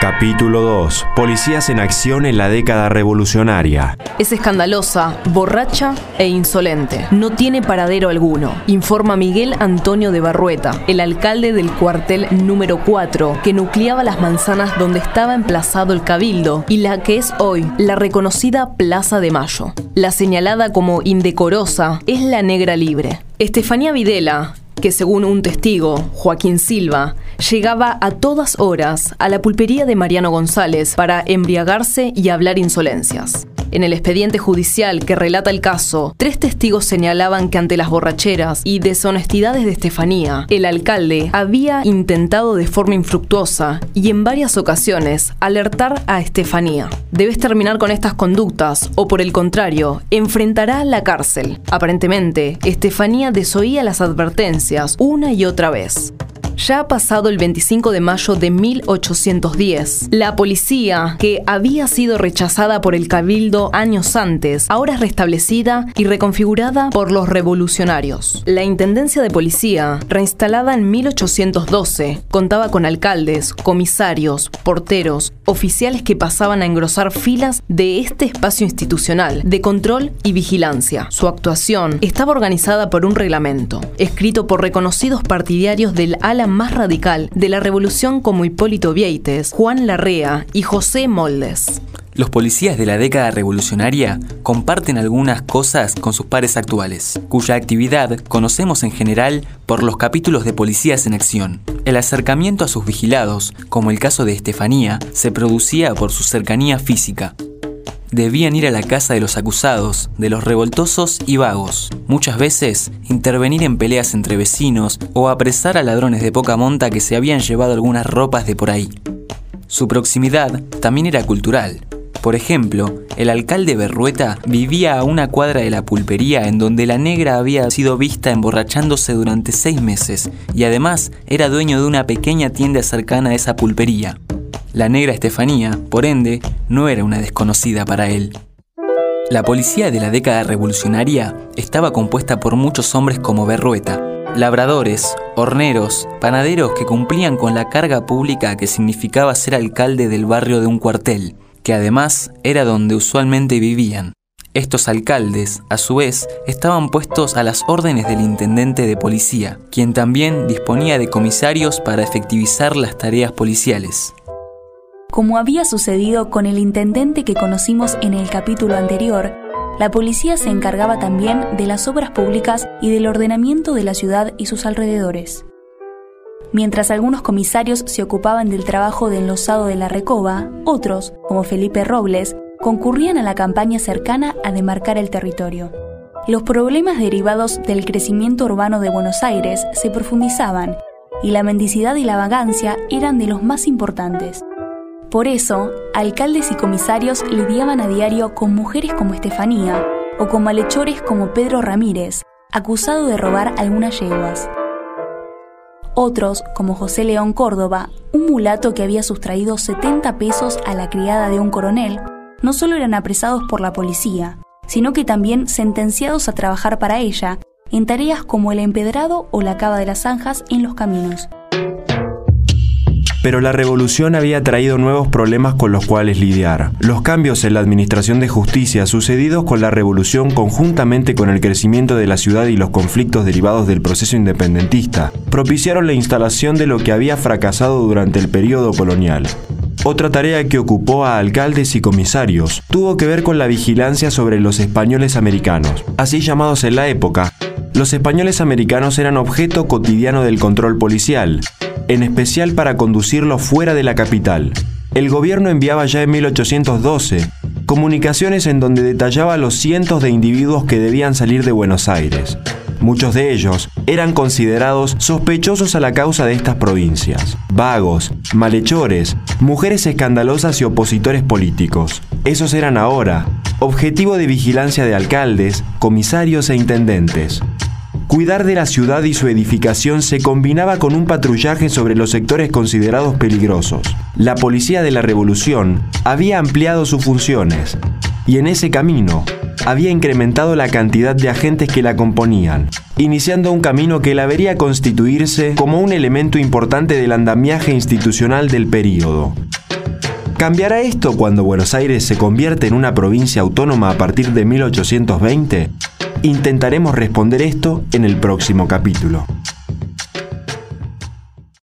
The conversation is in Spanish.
Capítulo 2. Policías en acción en la década revolucionaria. Es escandalosa, borracha e insolente. No tiene paradero alguno, informa Miguel Antonio de Barrueta, el alcalde del cuartel número 4, que nucleaba las manzanas donde estaba emplazado el cabildo y la que es hoy la reconocida Plaza de Mayo. La señalada como indecorosa es la negra libre. Estefanía Videla, que según un testigo, Joaquín Silva, llegaba a todas horas a la pulpería de Mariano González para embriagarse y hablar insolencias. En el expediente judicial que relata el caso, tres testigos señalaban que ante las borracheras y deshonestidades de Estefanía, el alcalde había intentado de forma infructuosa y en varias ocasiones alertar a Estefanía. Debes terminar con estas conductas o por el contrario, enfrentará la cárcel. Aparentemente, Estefanía desoía las advertencias una y otra vez. Ya ha pasado el 25 de mayo de 1810. La policía, que había sido rechazada por el cabildo años antes, ahora es restablecida y reconfigurada por los revolucionarios. La Intendencia de Policía, reinstalada en 1812, contaba con alcaldes, comisarios, porteros, oficiales que pasaban a engrosar filas de este espacio institucional de control y vigilancia. Su actuación estaba organizada por un reglamento, escrito por reconocidos partidarios del ala más radical de la revolución como Hipólito Vieites, Juan Larrea y José Moldes. Los policías de la década revolucionaria comparten algunas cosas con sus pares actuales, cuya actividad conocemos en general por los capítulos de Policías en Acción. El acercamiento a sus vigilados, como el caso de Estefanía, se producía por su cercanía física, debían ir a la casa de los acusados, de los revoltosos y vagos, muchas veces intervenir en peleas entre vecinos o apresar a ladrones de poca monta que se habían llevado algunas ropas de por ahí. Su proximidad también era cultural. Por ejemplo, el alcalde Berrueta vivía a una cuadra de la pulpería en donde la negra había sido vista emborrachándose durante seis meses y además era dueño de una pequeña tienda cercana a esa pulpería. La negra Estefanía, por ende, no era una desconocida para él. La policía de la década revolucionaria estaba compuesta por muchos hombres como Berrueta, labradores, horneros, panaderos que cumplían con la carga pública que significaba ser alcalde del barrio de un cuartel, que además era donde usualmente vivían. Estos alcaldes, a su vez, estaban puestos a las órdenes del intendente de policía, quien también disponía de comisarios para efectivizar las tareas policiales. Como había sucedido con el intendente que conocimos en el capítulo anterior, la policía se encargaba también de las obras públicas y del ordenamiento de la ciudad y sus alrededores. Mientras algunos comisarios se ocupaban del trabajo de enlosado de la recoba, otros, como Felipe Robles, concurrían a la campaña cercana a demarcar el territorio. Los problemas derivados del crecimiento urbano de Buenos Aires se profundizaban y la mendicidad y la vagancia eran de los más importantes. Por eso, alcaldes y comisarios lidiaban a diario con mujeres como Estefanía o con malhechores como Pedro Ramírez, acusado de robar algunas yeguas. Otros, como José León Córdoba, un mulato que había sustraído 70 pesos a la criada de un coronel, no solo eran apresados por la policía, sino que también sentenciados a trabajar para ella en tareas como el empedrado o la cava de las zanjas en los caminos. Pero la revolución había traído nuevos problemas con los cuales lidiar. Los cambios en la administración de justicia sucedidos con la revolución conjuntamente con el crecimiento de la ciudad y los conflictos derivados del proceso independentista propiciaron la instalación de lo que había fracasado durante el periodo colonial. Otra tarea que ocupó a alcaldes y comisarios tuvo que ver con la vigilancia sobre los españoles americanos, así llamados en la época. Los españoles americanos eran objeto cotidiano del control policial, en especial para conducirlo fuera de la capital. El gobierno enviaba ya en 1812 comunicaciones en donde detallaba los cientos de individuos que debían salir de Buenos Aires. Muchos de ellos eran considerados sospechosos a la causa de estas provincias. Vagos, malhechores, mujeres escandalosas y opositores políticos. Esos eran ahora objetivo de vigilancia de alcaldes, comisarios e intendentes. Cuidar de la ciudad y su edificación se combinaba con un patrullaje sobre los sectores considerados peligrosos. La policía de la revolución había ampliado sus funciones y en ese camino había incrementado la cantidad de agentes que la componían, iniciando un camino que la vería constituirse como un elemento importante del andamiaje institucional del período. ¿Cambiará esto cuando Buenos Aires se convierte en una provincia autónoma a partir de 1820? Intentaremos responder esto en el próximo capítulo.